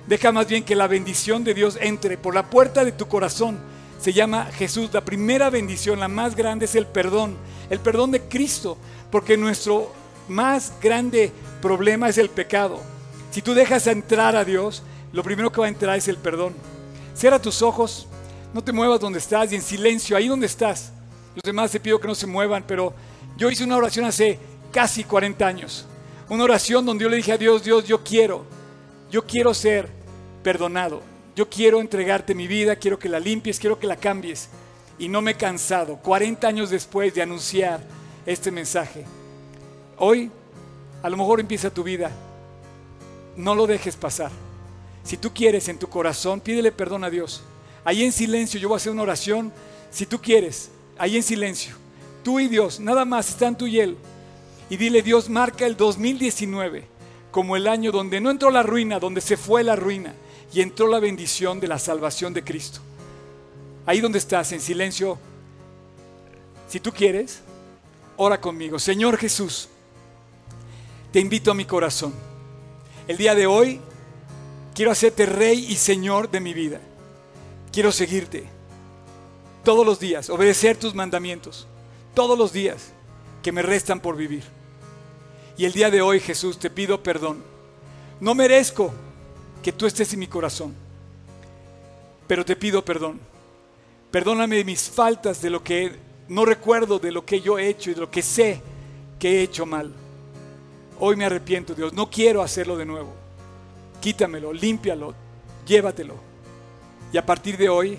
Deja más bien que la bendición de Dios entre por la puerta de tu corazón. Se llama Jesús. La primera bendición, la más grande, es el perdón. El perdón de Cristo. Porque nuestro más grande problema es el pecado. Si tú dejas entrar a Dios, lo primero que va a entrar es el perdón. Cierra tus ojos, no te muevas donde estás y en silencio, ahí donde estás. Los demás te pido que no se muevan, pero yo hice una oración hace casi 40 años. Una oración donde yo le dije a Dios, Dios, yo quiero, yo quiero ser perdonado. Yo quiero entregarte mi vida, quiero que la limpies, quiero que la cambies. Y no me he cansado, 40 años después de anunciar este mensaje. Hoy, a lo mejor empieza tu vida. No lo dejes pasar. Si tú quieres en tu corazón, pídele perdón a Dios. Ahí en silencio, yo voy a hacer una oración. Si tú quieres, ahí en silencio. Tú y Dios, nada más están tú y Él. Y dile, Dios, marca el 2019 como el año donde no entró la ruina, donde se fue la ruina y entró la bendición de la salvación de Cristo. Ahí donde estás, en silencio, si tú quieres, ora conmigo. Señor Jesús, te invito a mi corazón. El día de hoy quiero hacerte rey y señor de mi vida. Quiero seguirte todos los días, obedecer tus mandamientos, todos los días que me restan por vivir. Y el día de hoy, Jesús, te pido perdón. No merezco que tú estés en mi corazón, pero te pido perdón, Perdóname mis faltas, de lo que no recuerdo, de lo que yo he hecho y de lo que sé que he hecho mal. Hoy me arrepiento, Dios, no quiero hacerlo de nuevo. Quítamelo, límpialo, llévatelo. Y a partir de hoy,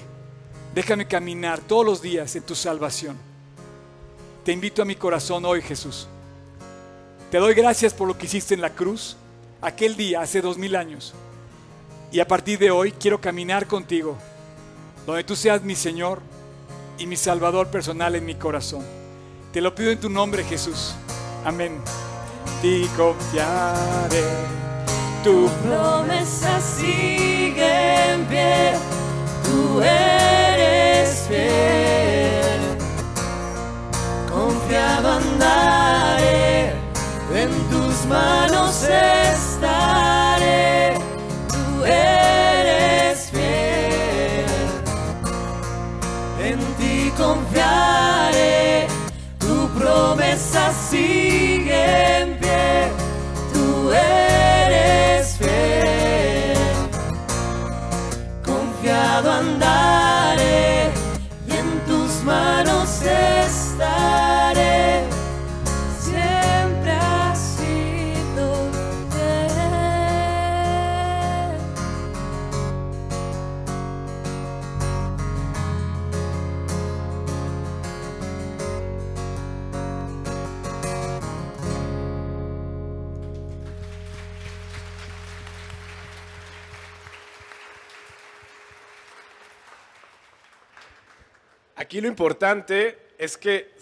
déjame caminar todos los días en tu salvación. Te invito a mi corazón hoy, Jesús. Te doy gracias por lo que hiciste en la cruz aquel día, hace dos mil años. Y a partir de hoy quiero caminar contigo, donde tú seas mi Señor y mi Salvador personal en mi corazón. Te lo pido en tu nombre, Jesús. Amén. Ti confiaré. Tu promesa sigue en pie, tú eres fiel. Confiado andaré, en tus manos estaré, tú eres fiel. En ti confiaré, tu promesa sigue en pie, tú eres fiel. Confiado andaré Aquí lo importante es que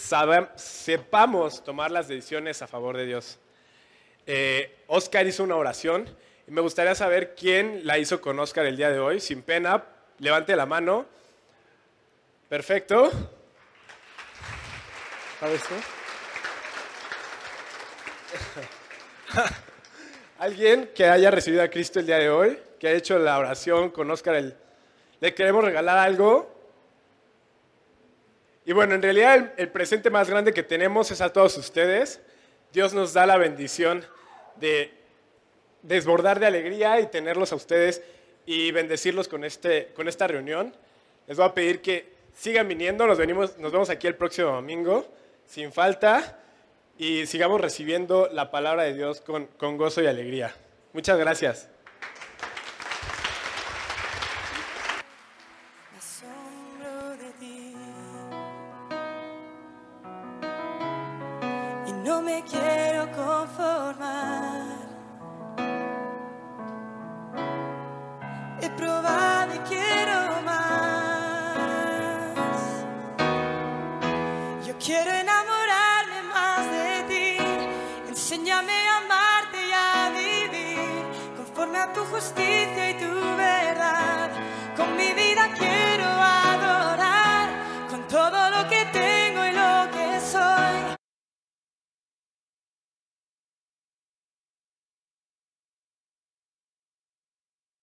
sepamos tomar las decisiones a favor de Dios. Eh, Oscar hizo una oración y me gustaría saber quién la hizo con Oscar el día de hoy. Sin pena, levante la mano. Perfecto. ¿Sabes? Alguien que haya recibido a Cristo el día de hoy, que ha hecho la oración con Oscar, el- le queremos regalar algo. Y bueno, en realidad el, presente más grande que tenemos es a todos ustedes. Dios nos da la bendición de desbordar de alegría y tenerlos a ustedes y bendecirlos con, este, con esta reunión. Les voy a pedir que sigan viniendo, nos, venimos, nos vemos aquí el próximo domingo, sin falta, y sigamos recibiendo la palabra de Dios con, con gozo y alegría. Muchas gracias.